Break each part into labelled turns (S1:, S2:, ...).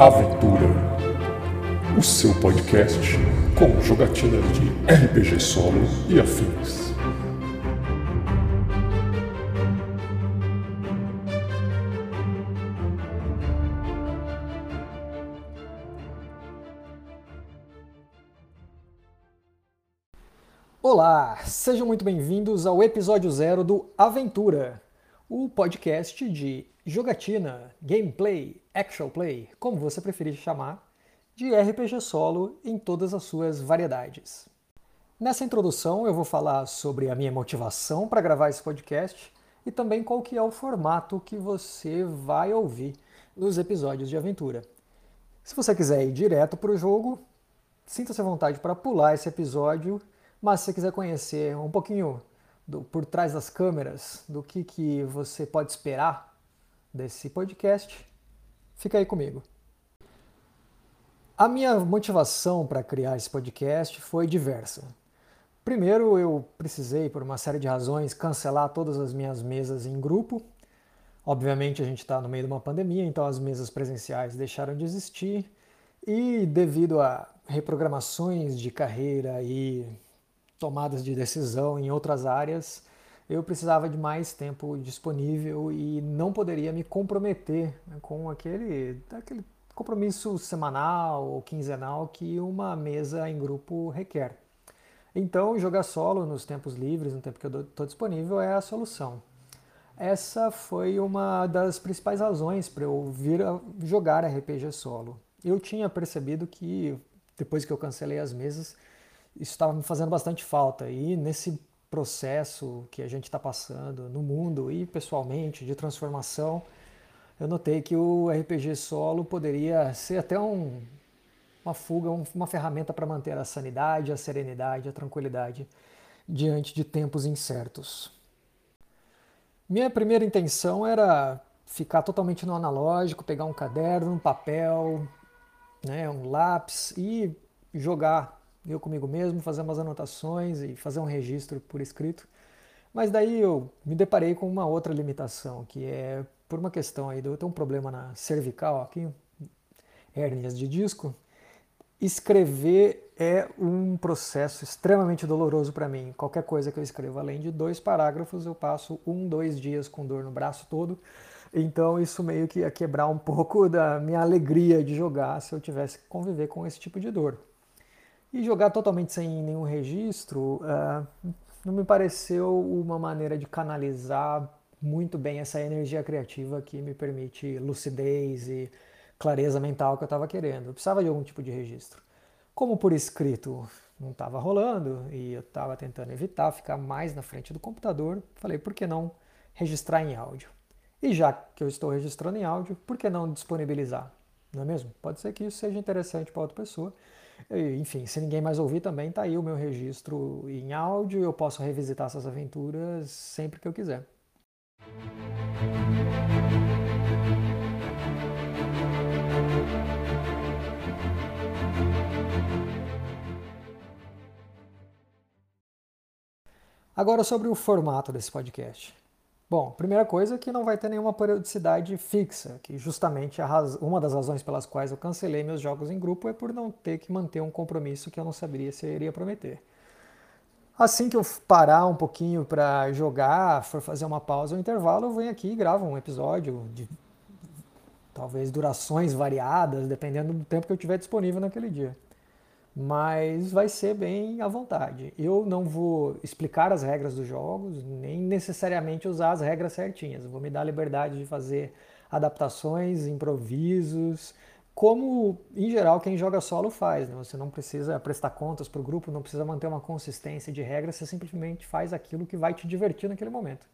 S1: Aventura, o seu podcast com jogatinas de RPG solo e afins.
S2: Olá, sejam muito bem-vindos ao episódio zero do Aventura, o podcast de jogatina, gameplay, actual play, como você preferir chamar, de RPG solo em todas as suas variedades. Nessa introdução eu vou falar sobre a minha motivação para gravar esse podcast e também qual que é o formato que você vai ouvir nos episódios de aventura. Se você quiser ir direto para o jogo, sinta-se à vontade para pular esse episódio, mas se você quiser conhecer um pouquinho do, por trás das câmeras do que, que você pode esperar desse podcast, fica aí comigo. A minha motivação para criar esse podcast foi diversa. Primeiro, eu precisei, por uma série de razões, cancelar todas as minhas mesas em grupo. Obviamente, a gente está no meio de uma pandemia, então as mesas presenciais deixaram de existir. E devido a reprogramações de carreira e tomadas de decisão em outras áreas, eu precisava de mais tempo disponível e não poderia me comprometer com aquele, aquele compromisso semanal ou quinzenal que uma mesa em grupo requer. Então, jogar solo nos tempos livres, no tempo que eu estou disponível, é a solução. Essa foi uma das principais razões para eu vir a jogar RPG solo. Eu tinha percebido que, depois que eu cancelei as mesas, isso estava me fazendo bastante falta. E nesse processo que a gente está passando no mundo e pessoalmente de transformação, eu notei que o RPG solo poderia ser até um, uma fuga, um, uma ferramenta para manter a sanidade, a serenidade, a tranquilidade diante de tempos incertos. Minha primeira intenção era ficar totalmente no analógico, pegar um caderno, um papel, né, um lápis e jogar eu comigo mesmo, fazer umas anotações e fazer um registro por escrito. Mas daí eu me deparei com uma outra limitação, que é por uma questão aí, eu tenho um problema na cervical aqui, hérnias de disco. Escrever é um processo extremamente doloroso para mim. Qualquer coisa que eu escrevo além de dois parágrafos, eu passo um, dois dias com dor no braço todo. Então isso meio que ia quebrar um pouco da minha alegria de jogar se eu tivesse que conviver com esse tipo de dor. E jogar totalmente sem nenhum registro uh, não me pareceu uma maneira de canalizar muito bem essa energia criativa que me permite lucidez e clareza mental que eu estava querendo. Eu precisava de algum tipo de registro. Como por escrito não estava rolando e eu estava tentando evitar ficar mais na frente do computador, falei, por que não registrar em áudio? E já que eu estou registrando em áudio, por que não disponibilizar? Não é mesmo? Pode ser que isso seja interessante para outra pessoa. Enfim, se ninguém mais ouvir também, tá aí o meu registro em áudio eu posso revisitar essas aventuras sempre que eu quiser. Agora sobre o formato desse podcast. Bom, primeira coisa é que não vai ter nenhuma periodicidade fixa, que justamente uma das razões pelas quais eu cancelei meus jogos em grupo é por não ter que manter um compromisso que eu não saberia se eu iria prometer. Assim que eu parar um pouquinho para jogar, for fazer uma pausa ou um intervalo, eu venho aqui e gravo um episódio de talvez durações variadas, dependendo do tempo que eu tiver disponível naquele dia mas vai ser bem à vontade. Eu não vou explicar as regras dos jogos, nem necessariamente usar as regras certinhas. Vou me dar a liberdade de fazer adaptações, improvisos, como em geral quem joga solo faz. Né? Você não precisa prestar contas para o grupo, não precisa manter uma consistência de regras, você simplesmente faz aquilo que vai te divertir naquele momento.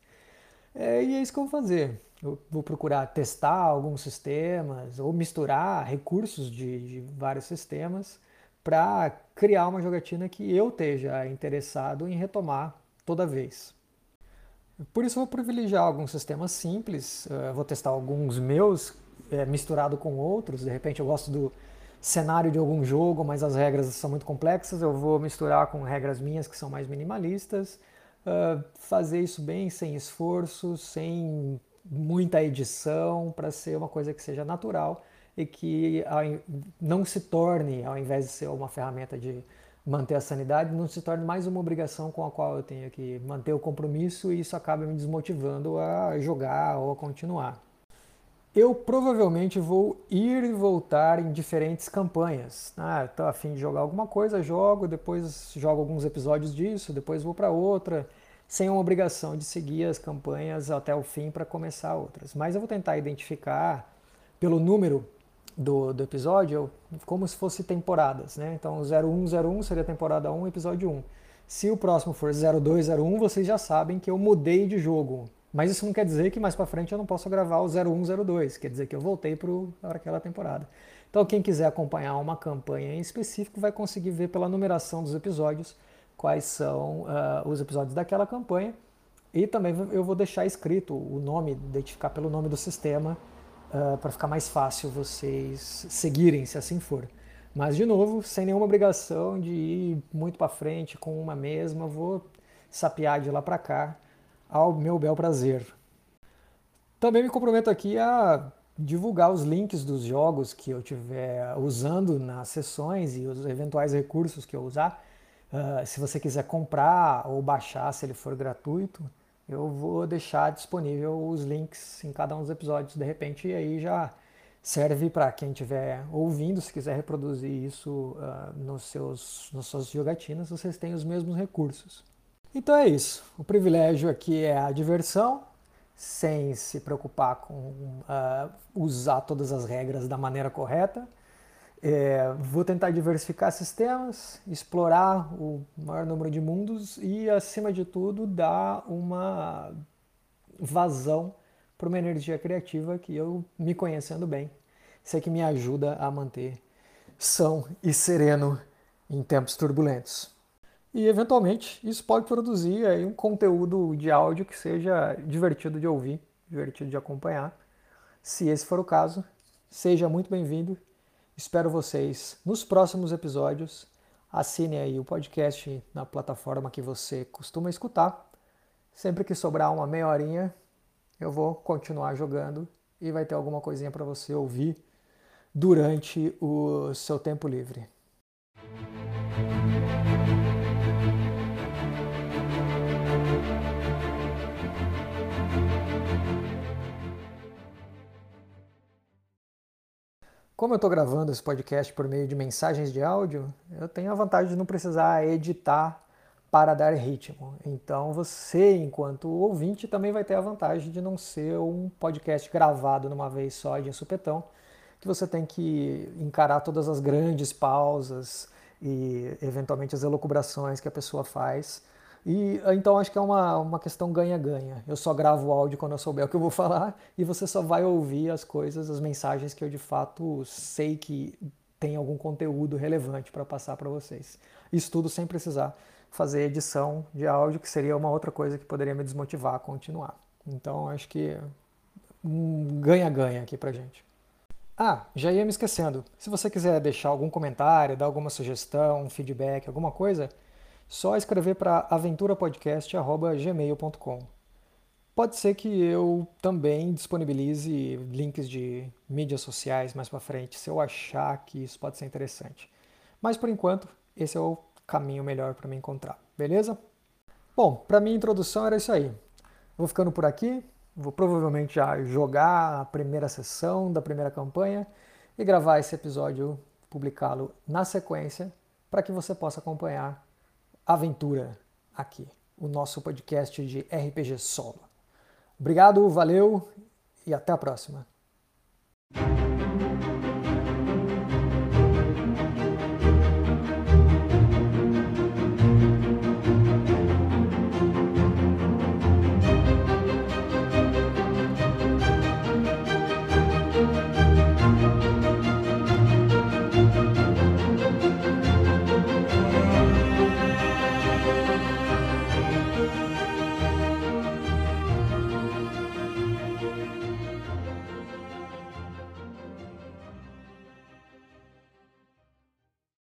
S2: É, e é isso que eu vou fazer. Eu vou procurar testar alguns sistemas ou misturar recursos de, de vários sistemas para criar uma jogatina que eu esteja interessado em retomar toda vez. Por isso vou privilegiar alguns sistemas simples, eu vou testar alguns meus é, misturado com outros, de repente eu gosto do cenário de algum jogo, mas as regras são muito complexas, eu vou misturar com regras minhas que são mais minimalistas, uh, fazer isso bem sem esforço, sem muita edição, para ser uma coisa que seja natural e que não se torne, ao invés de ser uma ferramenta de manter a sanidade, não se torne mais uma obrigação com a qual eu tenho que manter o compromisso e isso acaba me desmotivando a jogar ou a continuar. Eu provavelmente vou ir e voltar em diferentes campanhas. Ah, estou afim de jogar alguma coisa, jogo, depois jogo alguns episódios disso, depois vou para outra, sem uma obrigação de seguir as campanhas até o fim para começar outras. Mas eu vou tentar identificar pelo número do, do episódio como se fosse temporadas. Né? Então 0101 seria temporada 1, episódio 1. Se o próximo for 0201, vocês já sabem que eu mudei de jogo. Mas isso não quer dizer que mais para frente eu não possa gravar o 0102, quer dizer que eu voltei para aquela temporada. Então quem quiser acompanhar uma campanha em específico vai conseguir ver pela numeração dos episódios quais são uh, os episódios daquela campanha. E também eu vou deixar escrito o nome, identificar pelo nome do sistema, uh, ah, para ficar mais fácil vocês seguirem, se assim for. Mas, de novo, sem nenhuma obrigação de ir muito para frente com uma mesma, vou sapear de lá para cá ao meu bel prazer. Também me comprometo aqui a divulgar os links dos jogos que eu estiver usando nas sessões e os eventuais recursos que eu usar. Uh, se você quiser comprar ou baixar, se ele for gratuito, eu vou deixar disponível os links em cada um dos episódios de repente e aí já serve para quem estiver ouvindo, se quiser reproduzir isso uh, nos seus, nas suas jogatinas, vocês têm os mesmos recursos. Então é isso. O privilégio aqui é a diversão, sem se preocupar com uh, usar todas as regras da maneira correta. É, vou tentar diversificar sistemas, explorar o maior número de mundos e, acima de tudo, dar uma vazão para uma energia criativa que eu, me conhecendo bem, sei que me ajuda a manter são e sereno em tempos turbulentos. E eventualmente isso pode produzir aí um conteúdo de áudio que seja divertido de ouvir, divertido de acompanhar. Se esse for o caso, seja muito bem-vindo. Espero vocês nos próximos episódios. Assine aí o podcast na plataforma que você costuma escutar. Sempre que sobrar uma meia horinha, eu vou continuar jogando e vai ter alguma coisinha para você ouvir durante o seu tempo livre. Como eu estou gravando esse podcast por meio de mensagens de áudio, eu tenho a vantagem de não precisar editar para dar ritmo. Então você, enquanto ouvinte, também vai ter a vantagem de não ser um podcast gravado numa vez só de supetão, que você tem que encarar todas as grandes pausas e eventualmente as elucubrações que a pessoa faz e então acho que é uma, uma questão ganha-ganha. Eu só gravo o áudio quando eu souber o que eu vou falar e você só vai ouvir as coisas, as mensagens que eu de fato sei que tem algum conteúdo relevante para passar para vocês. Isso tudo sem precisar fazer edição de áudio, que seria uma outra coisa que poderia me desmotivar a continuar. Então acho que um ganha-ganha aqui pra gente. Ah, já ia me esquecendo. Se você quiser deixar algum comentário, dar alguma sugestão, um feedback, alguma coisa, só escrever para aventurapodcast.gmail.com. Pode ser que eu também disponibilize links de mídias sociais mais para frente, se eu achar que isso pode ser interessante. Mas por enquanto, esse é o caminho melhor para me encontrar, beleza? Bom, para minha introdução era isso aí. Vou ficando por aqui, vou provavelmente já jogar a primeira sessão da primeira campanha e gravar esse episódio, publicá-lo na sequência, para que você possa acompanhar aventura aqui, o nosso podcast de RPG solo. Obrigado, valeu e até a próxima.